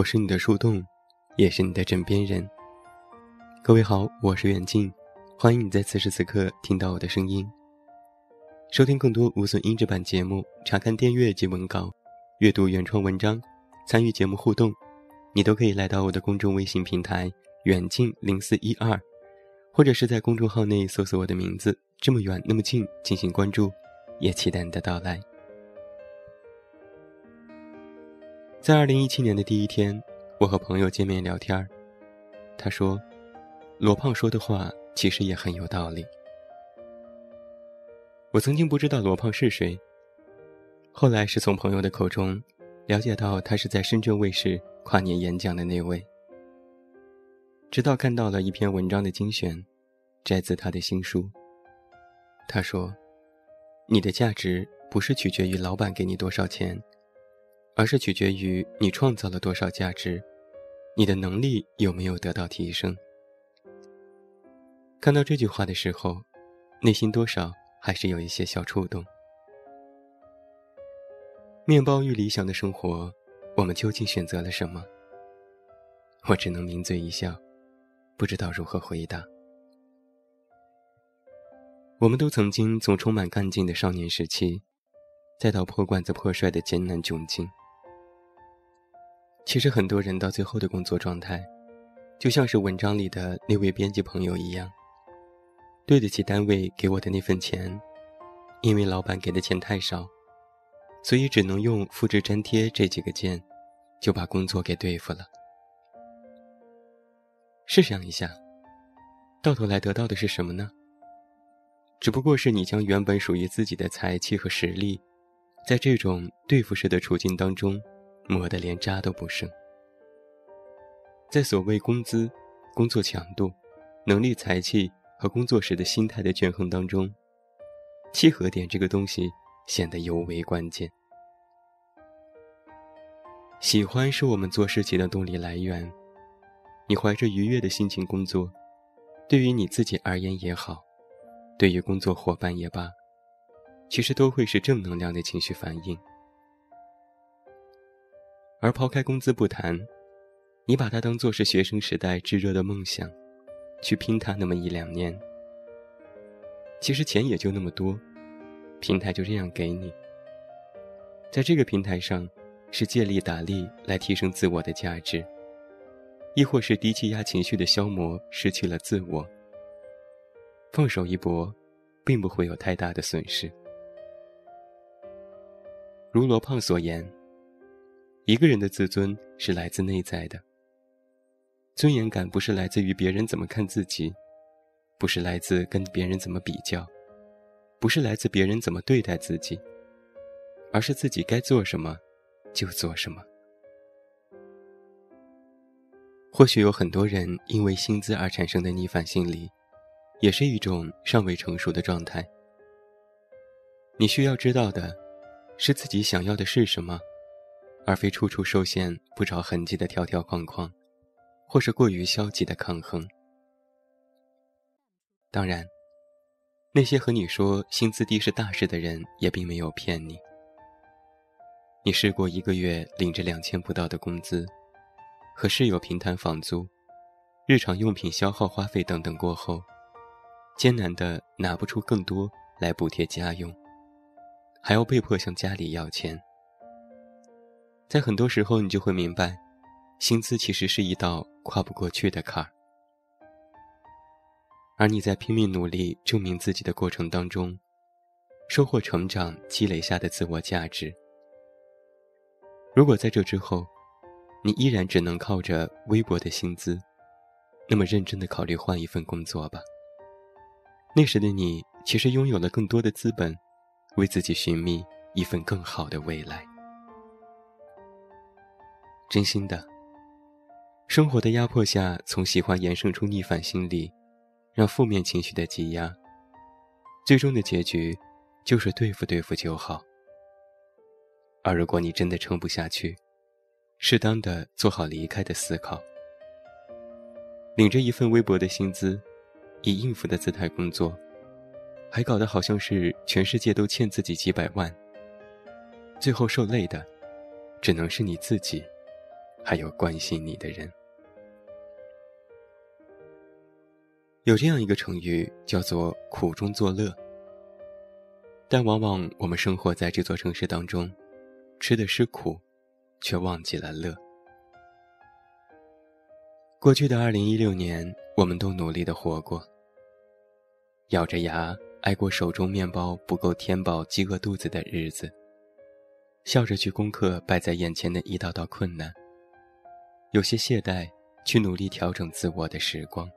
我是你的树洞，也是你的枕边人。各位好，我是远近，欢迎你在此时此刻听到我的声音。收听更多无损音质版节目，查看电阅及文稿，阅读原创文章，参与节目互动，你都可以来到我的公众微信平台“远近零四一二”，或者是在公众号内搜索我的名字“这么远那么近”进行关注，也期待你的到来。在二零一七年的第一天，我和朋友见面聊天。他说：“罗胖说的话其实也很有道理。”我曾经不知道罗胖是谁，后来是从朋友的口中了解到他是在深圳卫视跨年演讲的那位。直到看到了一篇文章的精选，摘自他的新书。他说：“你的价值不是取决于老板给你多少钱。”而是取决于你创造了多少价值，你的能力有没有得到提升。看到这句话的时候，内心多少还是有一些小触动。面包与理想的生活，我们究竟选择了什么？我只能抿嘴一笑，不知道如何回答。我们都曾经从充满干劲的少年时期，再到破罐子破摔的艰难窘境。其实很多人到最后的工作状态，就像是文章里的那位编辑朋友一样，对得起单位给我的那份钱，因为老板给的钱太少，所以只能用复制粘贴这几个键，就把工作给对付了。试想一下，到头来得到的是什么呢？只不过是你将原本属于自己的才气和实力，在这种对付式的处境当中。磨得连渣都不剩。在所谓工资、工作强度、能力、才气和工作时的心态的权衡当中，契合点这个东西显得尤为关键。喜欢是我们做事情的动力来源。你怀着愉悦的心情工作，对于你自己而言也好，对于工作伙伴也罢，其实都会是正能量的情绪反应。而抛开工资不谈，你把它当做是学生时代炙热的梦想，去拼它那么一两年。其实钱也就那么多，平台就这样给你。在这个平台上，是借力打力来提升自我的价值，亦或是低气压情绪的消磨，失去了自我。放手一搏，并不会有太大的损失。如罗胖所言。一个人的自尊是来自内在的，尊严感不是来自于别人怎么看自己，不是来自跟别人怎么比较，不是来自别人怎么对待自己，而是自己该做什么就做什么。或许有很多人因为薪资而产生的逆反心理，也是一种尚未成熟的状态。你需要知道的，是自己想要的是什么。而非处处受限、不着痕迹的条条框框，或是过于消极的抗衡。当然，那些和你说薪资低是大事的人，也并没有骗你。你试过一个月领着两千不到的工资，和室友平摊房租、日常用品消耗花费等等过后，艰难的拿不出更多来补贴家用，还要被迫向家里要钱。在很多时候，你就会明白，薪资其实是一道跨不过去的坎儿。而你在拼命努力证明自己的过程当中，收获成长积累下的自我价值。如果在这之后，你依然只能靠着微薄的薪资，那么认真的考虑换一份工作吧。那时的你，其实拥有了更多的资本，为自己寻觅一份更好的未来。真心的，生活的压迫下，从喜欢延伸出逆反心理，让负面情绪的挤压，最终的结局就是对付对付就好。而如果你真的撑不下去，适当的做好离开的思考。领着一份微薄的薪资，以应付的姿态工作，还搞得好像是全世界都欠自己几百万，最后受累的，只能是你自己。还有关心你的人。有这样一个成语叫做“苦中作乐”，但往往我们生活在这座城市当中，吃的是苦，却忘记了乐。过去的二零一六年，我们都努力的活过，咬着牙挨过手中面包不够填饱饥饿肚子的日子，笑着去攻克摆在眼前的一道道困难，有些懈怠去努力调整自我的时光。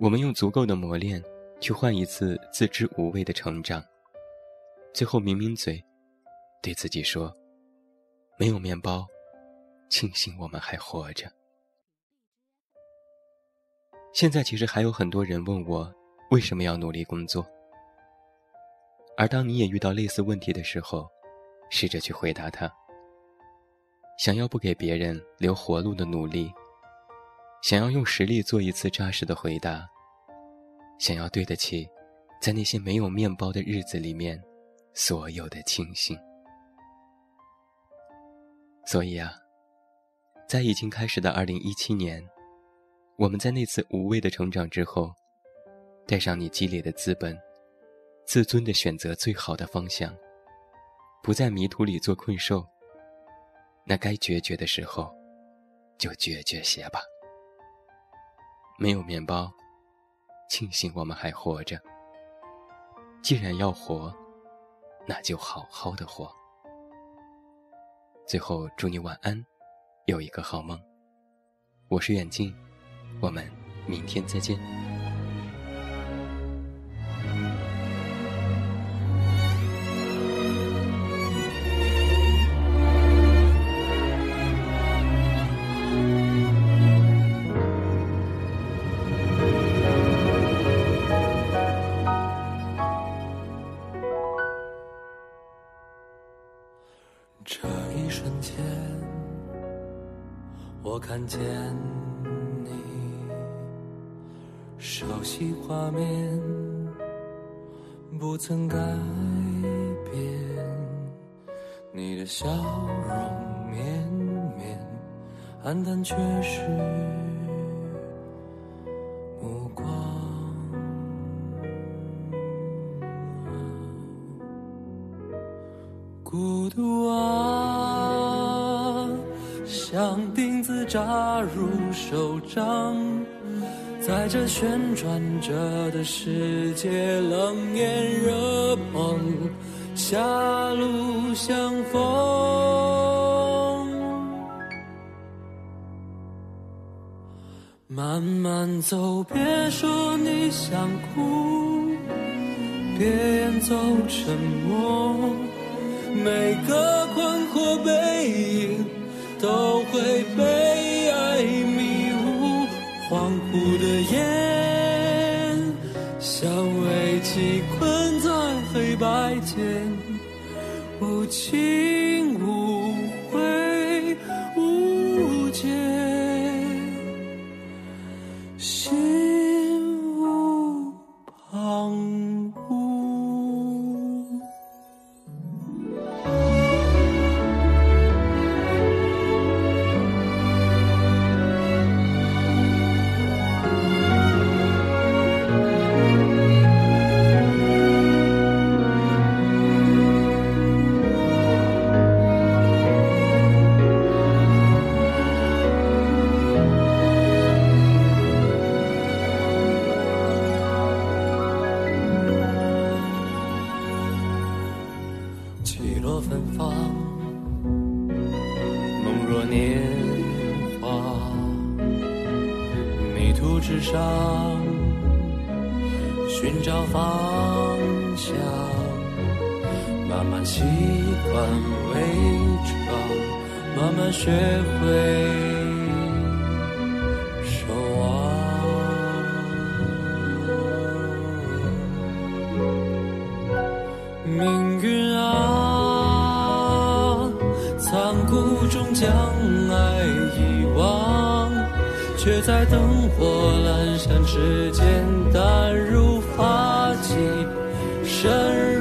我们用足够的磨练，去换一次自知无畏的成长，最后抿抿嘴，对自己说：“没有面包，庆幸我们还活着。”现在其实还有很多人问我为什么要努力工作，而当你也遇到类似问题的时候，试着去回答他。想要不给别人留活路的努力，想要用实力做一次扎实的回答，想要对得起在那些没有面包的日子里面所有的庆幸。所以啊，在已经开始的二零一七年。我们在那次无畏的成长之后，带上你积累的资本，自尊的选择最好的方向，不在迷途里做困兽。那该决绝的时候，就决绝些吧。没有面包，庆幸我们还活着。既然要活，那就好好的活。最后，祝你晚安，有一个好梦。我是远近。我们明天再见。看见你。熟悉画面不曾改变，你的笑容绵绵，黯淡却是目光。孤独啊，像钉扎入手掌。在这旋转着的世界，冷眼热捧，狭路相逢。慢慢走，别说你想哭，别演奏沉默，每个困惑背影都会被爱迷雾。恍惚的眼，像危机困在黑白间，无情世上寻找方向，慢慢习惯伪装，慢慢学会守望。命运啊，残酷终将。却在灯火阑珊之间淡如发髻，深